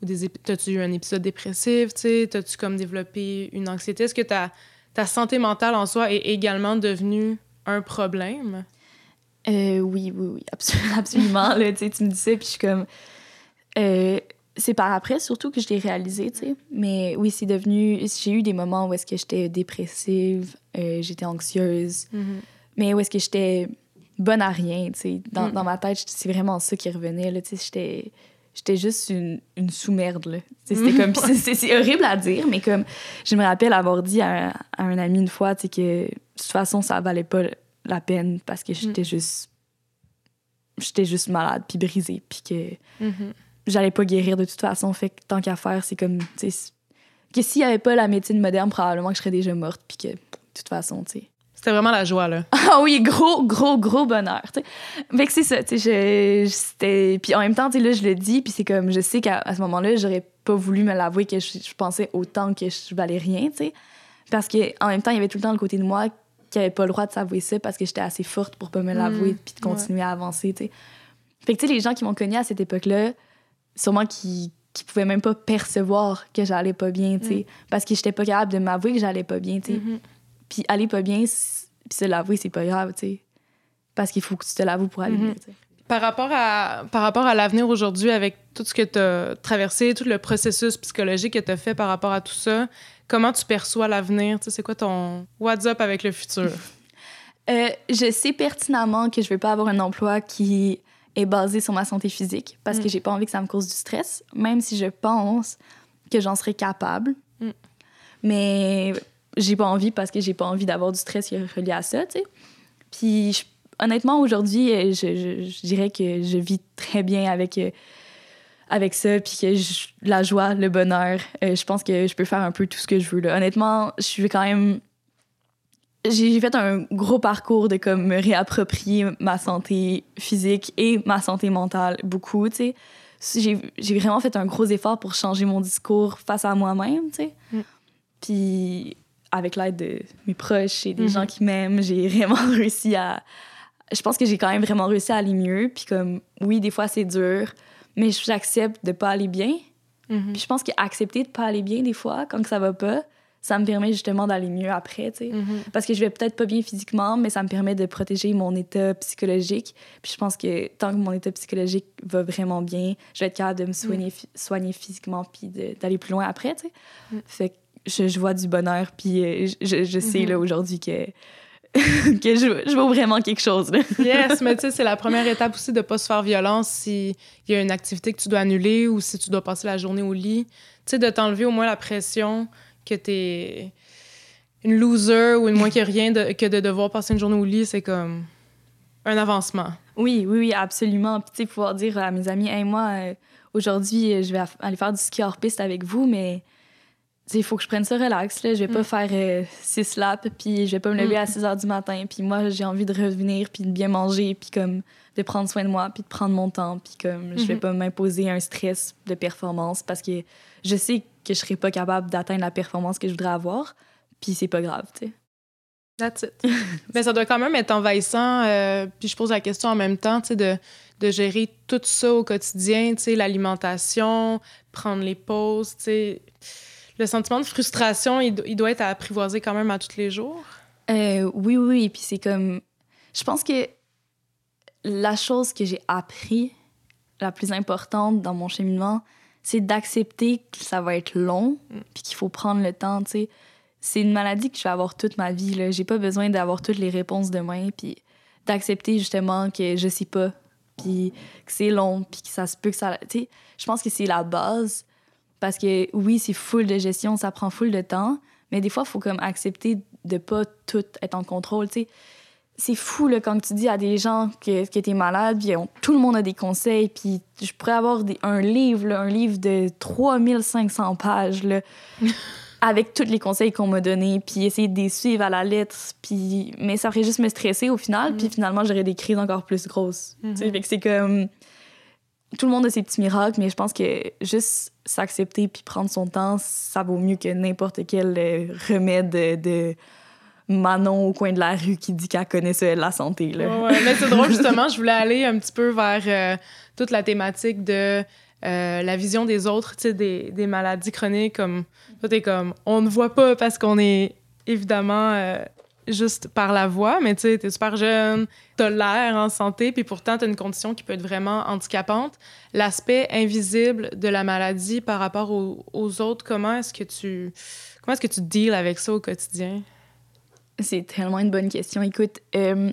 ou des t'as-tu eu un épisode dépressif, t'as-tu comme développé une anxiété? Est-ce que ta, ta santé mentale en soi est également devenue un problème? Euh, oui, oui, oui, abso- absolument. là, tu me dis ça, puis je suis comme. euh, c'est par après, surtout, que je l'ai réalisé, tu sais. Mais oui, c'est devenu. J'ai eu des moments où est-ce que j'étais dépressive, euh, j'étais anxieuse, mais où est-ce que j'étais bonne à rien, tu sais. Dans, Mm. dans ma tête, c'est vraiment ça qui revenait, là, tu sais. J'étais. J'étais juste une, une sous-merde, là. C'était comme... c'est- horrible à dire, mais comme... Je me rappelle avoir dit à, un- à un ami une fois, tu sais, que de toute façon, ça valait pas la peine parce que j'étais juste... J'étais juste malade, puis brisée, puis que Mhm. j'allais pas guérir de toute façon. Fait que tant qu'à faire, c'est comme... tu sais, que s'il y avait pas la médecine moderne, probablement que je serais déjà morte, puis que... De toute façon, tu sais... C'était vraiment la joie, là. Ah oui, gros, gros, gros bonheur, tu sais. Fait que c'est ça, tu sais, c'était... Puis en même temps, tu sais, là, je le dis, puis c'est comme, je sais qu'à ce moment-là, j'aurais pas voulu me l'avouer que je, je pensais autant que je valais rien, tu sais. Parce que en même temps, il y avait tout le temps le côté de moi qui avait pas le droit de s'avouer ça parce que j'étais assez forte pour pas me l'avouer puis de continuer à avancer, tu sais. Fait que, tu sais, les gens qui m'ont connue à cette époque-là, sûrement qui qui pouvaient même pas percevoir que j'allais pas bien, tu sais, parce que j'étais pas capable de m'avouer que j'allais pas bien, tu sais. Mhm. Puis aller pas bien, puis se l'avouer, c'est pas grave, tu sais. Parce qu'il faut que tu te l'avoues pour aller Mhm. bien, tu sais. Par rapport à, par rapport à l'avenir aujourd'hui, avec tout ce que tu as traversé, tout le processus psychologique que tu as fait par rapport à tout ça, comment tu perçois l'avenir? Tu sais, C'est quoi ton what's up avec le futur? Euh, je sais pertinemment que je vais pas avoir un emploi qui est basé sur ma santé physique parce Mm. que j'ai pas envie que ça me cause du stress, même si je pense que j'en serais capable. Mm. Mais j'ai pas envie parce que j'ai pas envie d'avoir du stress qui est relié à ça, tu sais. Puis je- honnêtement, aujourd'hui, euh, je, je- je dirais que je vis très bien avec, euh, avec ça, puis que je- la joie, le bonheur, euh, je pense que je peux faire un peu tout ce que je veux. Là. Honnêtement, je suis quand même j'ai fait un gros parcours de comme me réapproprier ma santé physique et ma santé mentale beaucoup, tu sais. J'ai vraiment fait un gros effort pour changer mon discours face à moi-même, tu sais. Mm. Puis avec l'aide de mes proches et des Mhm. gens qui m'aiment, j'ai vraiment réussi à. Je pense que j'ai quand même vraiment réussi à aller mieux. Puis comme, oui, des fois c'est dur, mais j'accepte de pas aller bien. Mhm. Puis je pense qu'accepter de pas aller bien des fois, quand ça va pas, ça me permet justement d'aller mieux après, tu sais. Mhm. Parce que je vais peut-être pas bien physiquement, mais ça me permet de protéger mon état psychologique. Puis je pense que tant que mon état psychologique va vraiment bien, je vais être capable de me soigner, phy- soigner physiquement puis d'aller plus loin après, tu sais. Mm. Fait que je, je vois du bonheur, puis euh, je, je- sais Mhm. là aujourd'hui que, que je, je vaux vraiment quelque chose, là. Yes, mais tu sais, c'est la première étape aussi de pas se faire violence s'il y a une activité que tu dois annuler ou si tu dois passer la journée au lit. Tu sais, de t'enlever au moins la pression que t'es une loser ou une moins que rien de- que de devoir passer une journée au lit, c'est comme un avancement. Oui, oui, oui, absolument. Puis, tu sais, pouvoir dire à mes amis, hey, moi, euh, aujourd'hui, je vais aller faire du ski hors piste avec vous, mais tu il faut que je prenne ça relax. Là. Je vais pas Mm. faire euh, six laps, puis je vais pas me lever Mm. à 6 heures du matin. Puis moi, j'ai envie de revenir, puis de bien manger, puis comme de prendre soin de moi, puis de prendre mon temps. Puis comme, je vais Mhm. pas m'imposer un stress de performance parce que je sais que je serai pas capable d'atteindre la performance que je voudrais avoir. Puis c'est pas grave, tu sais. That's it. Mais ça doit quand même être envahissant. euh, puis je pose la question en même temps, tu sais, de, de gérer tout ça au quotidien, tu sais, l'alimentation, prendre les pauses, tu sais. Le sentiment de frustration, il, il doit être à apprivoiser quand même à tous les jours? Euh, oui, oui, oui. Puis c'est comme. Je pense que la chose que j'ai appris, la plus importante dans mon cheminement, c'est d'accepter que ça va être long, Mm. puis qu'il faut prendre le temps, tu sais. C'est une maladie que je vais avoir toute ma vie, là. J'ai pas besoin d'avoir toutes les réponses demain, puis d'accepter justement que je sais pas, puis que c'est long, puis que ça se peut que ça... Tu sais, je pense que c'est la base, parce que oui, c'est full de gestion, ça prend full de temps, mais des fois, il faut comme accepter de pas tout être en contrôle, tu sais. C'est fou, là, quand tu dis à des gens que, que t'es malade, puis on- tout le monde a des conseils, puis je pourrais avoir des- un livre, là, un livre de 3500 pages, là, avec tous les conseils qu'on m'a donnés, puis essayer de les suivre à la lettre, puis... Mais ça ferait juste me stresser au final, puis Mm. finalement, j'aurais des crises encore plus grosses, tu sais. Mhm. Fait que c'est comme... Tout le monde a ses petits miracles, mais je pense que juste s'accepter puis prendre son temps, ça vaut mieux que n'importe quel euh, remède de, de Manon au coin de la rue qui dit qu'elle connaît ça, la santé. Là. Ouais. Mais c'est drôle, justement, je voulais aller un petit peu vers euh, toute la thématique de euh, la vision des autres, des, des maladies chroniques. Comme, toi, t'es comme, on ne voit pas parce qu'on est évidemment euh, juste par la voix, mais tu sais, t'es super jeune, t'as l'air en santé, puis pourtant, t'as une condition qui peut être vraiment handicapante. L'aspect invisible de la maladie par rapport aux, aux autres, comment est-ce que tu... Comment est-ce que tu deals avec ça au quotidien? C'est tellement une bonne question. Écoute, euh,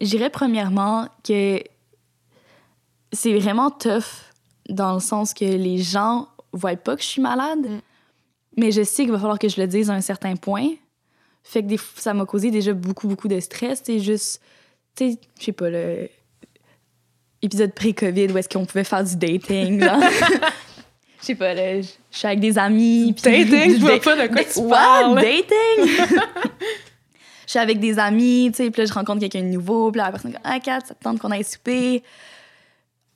je dirais premièrement que c'est vraiment tough dans le sens que les gens voient pas que je suis malade, Mm. mais je sais qu'il va falloir que je le dise à un certain point. Fait que des ça m'a causé déjà beaucoup, beaucoup de stress. C'est juste, tu sais, je sais pas, le épisode pré-COVID où est-ce qu'on pouvait faire du dating, genre. Je sais pas, là, je suis avec des amis. Dating? Je vois pas de quoi tu What? parles. Dating? je suis avec des amis, tu sais, puis là, je rencontre quelqu'un de nouveau, puis là, la personne comme, ah, Kat, ça te tente qu'on aille souper?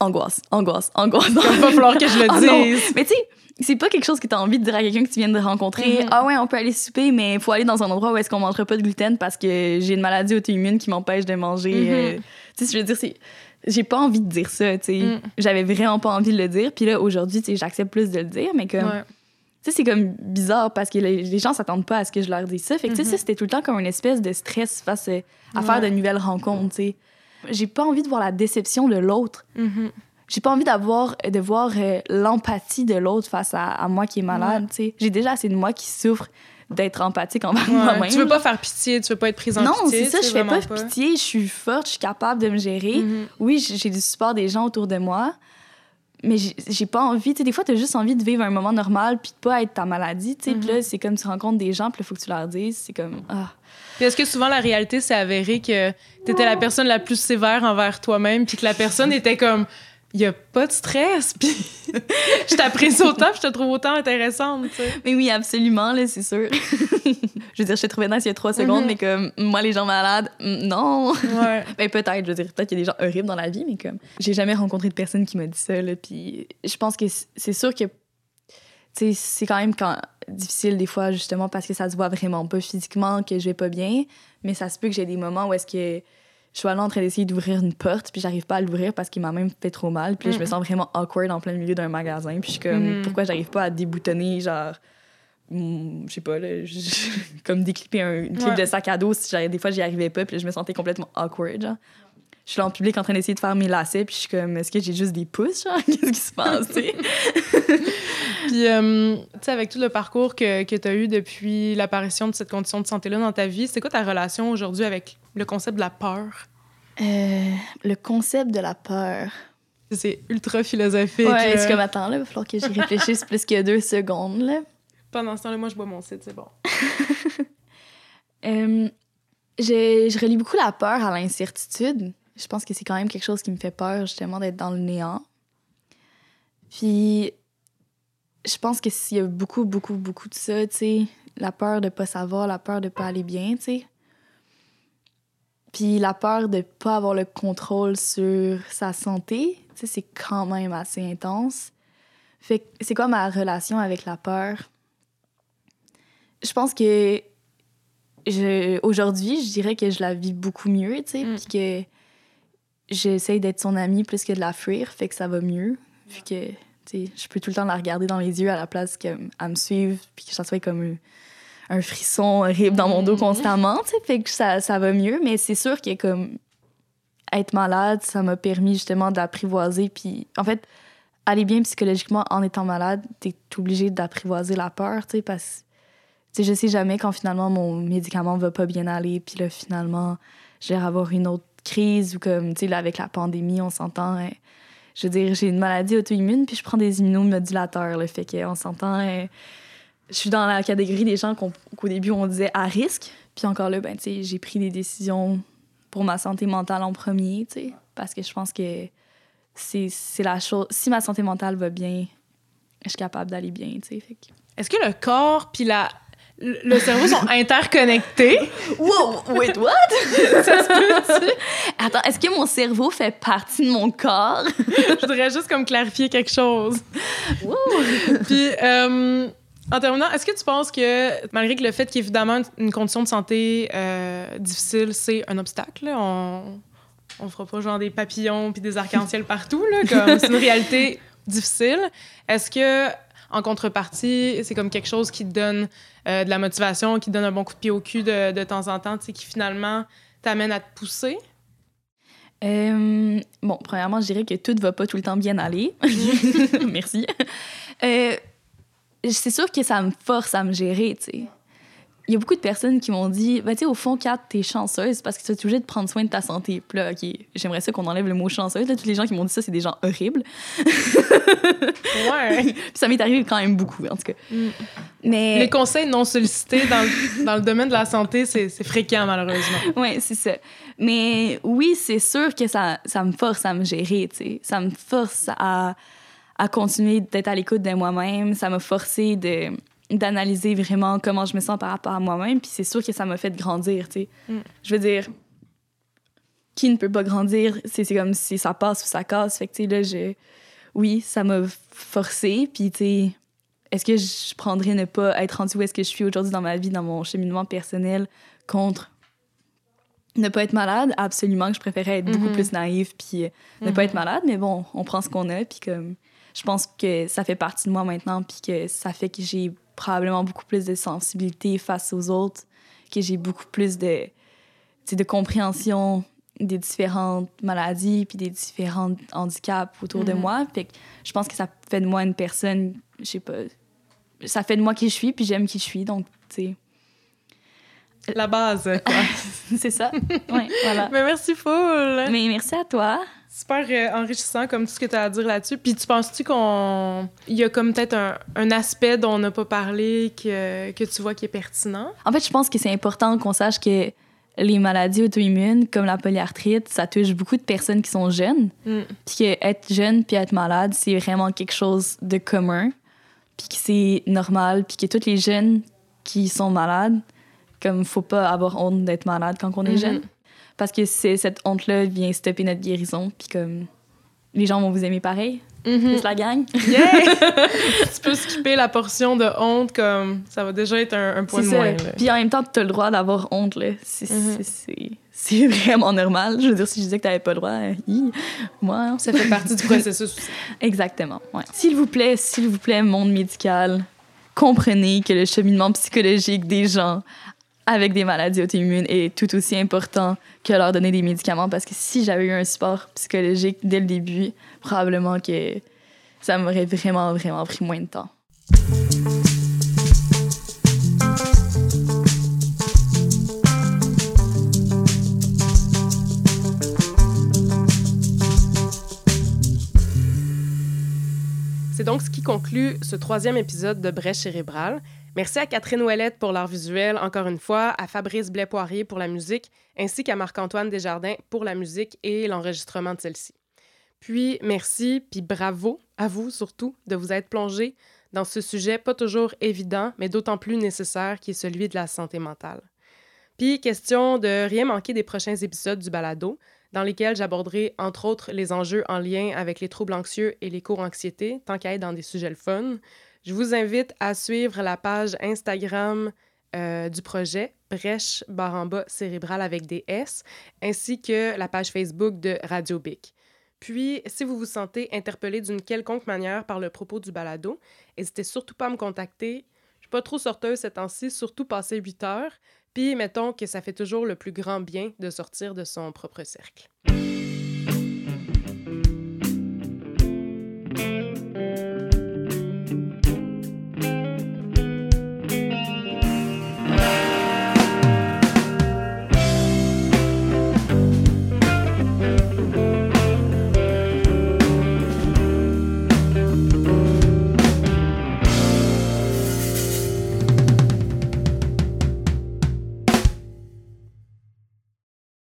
Angoisse, angoisse, angoisse. Il va falloir que je le Ah dise. Mais tu sais, c'est pas quelque chose que tu as envie de dire à quelqu'un que tu viens de rencontrer. Mhm. Ah ouais, on peut aller souper, mais il faut aller dans un endroit où est-ce qu'on mangera pas de gluten parce que j'ai une maladie auto-immune qui m'empêche de manger. Mhm. euh, tu sais, je veux dire, c'est. J'ai pas envie de dire ça, tu sais. Mm. J'avais vraiment pas envie de le dire. Puis là, aujourd'hui, tu sais, j'accepte plus de le dire, mais comme. Ouais. Tu sais, c'est comme bizarre parce que les, les gens s'attendent pas à ce que je leur dise ça. Fait que, tu sais, Mhm. c'était tout le temps comme une espèce de stress face euh, à Ouais. faire de nouvelles rencontres, tu sais. J'ai pas envie de voir la déception de l'autre. J'ai pas envie d'avoir de voir euh, l'empathie de l'autre face à, à moi qui est malade, tu sais. J'ai déjà assez de moi qui souffre d'être empathique envers Ouais. moi-même. Tu veux pas faire pitié, tu veux pas être prise en Non, pitié. c'est ça, je fais pas, vraiment pitié, je suis forte, je suis capable de me gérer. Mhm. Oui, j'ai du support des gens autour de moi, mais j'ai pas envie. Tu sais, des fois, t'as juste envie de vivre un moment normal puis de pas être ta maladie, tu sais. Puis là, c'est comme tu rencontres des gens, puis il faut que tu leur dises. C'est comme, ah. Puis est-ce que souvent la réalité s'est avérée que t'étais la personne la plus sévère envers toi-même, puis que la personne était comme il y a pas de stress, puis je t'apprécie autant, puis je te trouve autant intéressante. Mais oui, absolument, là, c'est sûr. je veux dire, je t'ai trouvé nice il y a trois secondes, Mhm. mais comme, moi, les gens malades, mm, non. Ouais. Ben peut-être, je veux dire, peut-être qu'il y a des gens horribles dans la vie, mais comme, j'ai jamais rencontré de personne qui m'a dit ça, là, puis je pense que c'est sûr que, tu sais, c'est quand même quand difficile des fois, justement, parce que ça se voit vraiment pas physiquement que je vais pas bien. Mais ça se peut que j'ai des moments où est-ce que je suis là en train d'essayer d'ouvrir une porte, puis j'arrive pas à l'ouvrir parce qu'il m'a même fait trop mal. Puis là, je me Mm. sens vraiment awkward en plein milieu d'un magasin. Puis je suis comme, Mhm. pourquoi j'arrive pas à déboutonner, genre, mm, je sais pas, là, comme déclipper un, une clip Ouais. de sac à dos. Si des fois, j'y arrivais pas, puis là, je me sentais complètement awkward, genre. Je suis là en public en train d'essayer de faire mes lacets, puis je suis comme, est-ce que j'ai juste des pouces, genre? Qu'est-ce qui se passe, tu sais? Puis, euh, tu sais, avec tout le parcours que, que tu as eu depuis l'apparition de cette condition de santé-là dans ta vie, c'est quoi ta relation aujourd'hui avec le concept de la peur? Euh, le concept de la peur. C'est ultra philosophique. Ouais, là. c'est comme, attends, là, il va falloir que j'y réfléchisse plus que deux secondes, là. Pendant ce temps-là, moi, je bois mon site, c'est bon. Euh, je, je relie beaucoup la peur à l'incertitude. Je pense que c'est quand même quelque chose qui me fait peur, justement, d'être dans le néant. Puis, je pense que s'il y a beaucoup, beaucoup, beaucoup de ça, tu sais, la peur de pas savoir, la peur de pas aller bien, tu sais. Puis la peur de pas avoir le contrôle sur sa santé, tu sais, c'est quand même assez intense. Fait que c'est quoi ma relation avec la peur? Je pense que je, aujourd'hui, je dirais que je la vis beaucoup mieux, tu sais, Mm. puis que j'essaye d'être son amie plus que de la fuir, fait que ça va mieux, vu que, tu sais, je peux tout le temps la regarder dans les yeux à la place qu'elle me suive, puis que ça soit comme un, un frisson horrible dans mon dos Mm. constamment, tu sais, fait que ça, ça va mieux, mais c'est sûr que comme être malade, ça m'a permis justement d'apprivoiser, puis en fait, aller bien psychologiquement en étant malade, t'es obligé d'apprivoiser la peur, tu sais, parce que tu sais, je sais jamais quand finalement mon médicament va pas bien aller, puis là, finalement, je vais avoir une autre crise ou comme, tu sais, avec la pandémie, on s'entend. hein. je veux dire, j'ai une maladie auto-immune, puis je prends des immunomodulateurs, le fait qu'on s'entend. hein. je suis dans la catégorie des gens qu'au début, on disait à risque, puis encore là, ben, tu sais, j'ai pris des décisions pour ma santé mentale en premier, tu sais, parce que je pense que c'est la chose. Si ma santé mentale va bien, je suis capable d'aller bien, tu sais. Est-ce que le corps puis la... le cerveau sont interconnectés? Wow, wait, what? Ça se peut-tu? Attends, est-ce que mon cerveau fait partie de mon corps? Je voudrais juste comme clarifier quelque chose. Wow. Puis, euh, en terminant, est-ce que tu penses que, malgré que le fait qu'évidemment, une condition de santé euh, difficile, c'est un obstacle, on, on fera pas genre des papillons puis des arcs-en-ciel partout, là, comme c'est une réalité difficile. Est-ce que, en contrepartie, c'est comme quelque chose qui te donne euh, de la motivation, qui te donne un bon coup de pied au cul de, de temps en temps, qui finalement t'amène à te pousser? Euh, bon, premièrement, je dirais que tout va pas tout le temps bien aller. Merci. Euh, c'est sûr que ça me force à me gérer, tu sais. Il y a beaucoup de personnes qui m'ont dit, ben, tu sais, au fond, Kat, t'es chanceuse parce que tu es obligée de prendre soin de ta santé. Puis là, OK, j'aimerais ça qu'on enlève le mot chanceuse. Là, tous les gens qui m'ont dit ça, c'est des gens horribles. Ouais. Puis ça m'est arrivé quand même beaucoup, en tout cas. Mm. Mais... Les conseils non sollicités dans le, dans le domaine de la santé, c'est c'est fréquent, malheureusement. Oui, c'est ça. Mais oui, c'est sûr que ça, ça me force à me gérer, tu sais. Ça me force à, à continuer d'être à l'écoute de moi-même. Ça m'a forcé de d'analyser vraiment comment je me sens par rapport à moi-même. Puis c'est sûr que ça m'a fait grandir, tu sais. Mm. Je veux dire, qui ne peut pas grandir? C'est comme si ça passe ou ça casse. Fait que, tu sais, là, je... Oui, ça m'a forcé. Puis, tu sais, est-ce que je prendrais ne pas être rendu où est-ce que je suis aujourd'hui dans ma vie, dans mon cheminement personnel, contre ne pas être malade? Absolument que je préférais être beaucoup Mhm. plus naïve puis euh, ne pas être malade. Mais bon, on prend ce qu'on a. Puis comme, je pense que ça fait partie de moi maintenant. Puis que ça fait que j'ai probablement beaucoup plus de sensibilité face aux autres, que j'ai beaucoup plus de, tu sais, de compréhension des différentes maladies puis des différents handicaps autour de Mhm. moi. Fait que je pense que ça fait de moi une personne, je sais pas, ça fait de moi qui je suis puis j'aime qui je suis. Donc, tu La base, quoi. sais, c'est ça. ouais, voilà. Mais merci full. Mais merci à toi. Super euh, enrichissant comme tout ce que tu as à dire là-dessus. Puis tu penses-tu qu'on il y a comme peut-être un, un aspect dont on n'a pas parlé que, que tu vois qui est pertinent? En fait, je pense que c'est important qu'on sache que les maladies auto-immunes, comme la polyarthrite, ça touche beaucoup de personnes qui sont jeunes. Mm. Puis que être jeune puis être malade, c'est vraiment quelque chose de commun. Puis que c'est normal. Puis que tous les jeunes qui sont malades, comme faut pas avoir honte d'être malade quand on est Mhm. jeune. Parce que c'est cette honte-là vient stopper notre guérison. Puis comme les gens vont vous aimer pareil. C'est la gang. Yeah! tu peux skipper la portion de honte comme ça va déjà être un, un point de ça. moins. là. Puis en même temps, tu as le droit d'avoir honte. là. C'est c'est- c'est vraiment normal. Je veux dire, si je disais que tu n'avais pas le droit, euh, hi, moi. hein. Ça fait partie du processus aussi. Exactement. Ouais. S'il vous plaît, s'il vous plaît, monde médical, comprenez que le cheminement psychologique des gens avec des maladies auto-immunes est tout aussi important que leur donner des médicaments parce que si j'avais eu un support psychologique dès le début, probablement que ça m'aurait vraiment, vraiment pris moins de temps. C'est donc ce qui conclut ce troisième épisode de Brèche cérébrale. Merci à Catherine Ouellette pour l'art visuel, encore une fois, à Fabrice Blais-Poirier pour la musique, ainsi qu'à Marc-Antoine Desjardins pour la musique et l'enregistrement de celle-ci. Puis merci, puis bravo à vous surtout de vous être plongé dans ce sujet pas toujours évident, mais d'autant plus nécessaire qui est celui de la santé mentale. Puis question de rien manquer des prochains épisodes du balado, dans lesquels j'aborderai entre autres les enjeux en lien avec les troubles anxieux et l'éco-anxiété, tant qu'à être dans des sujets le fun. Je vous invite à suivre la page Instagram euh, du projet Brèche Baramba cérébrale avec des S, ainsi que la page Facebook de Radio Bic. Puis, si vous vous sentez interpellé d'une quelconque manière par le propos du balado, n'hésitez surtout pas à me contacter. Je suis pas trop sorteuse ces temps-ci, surtout passé 8 heures. Puis, mettons que ça fait toujours le plus grand bien de sortir de son propre cercle.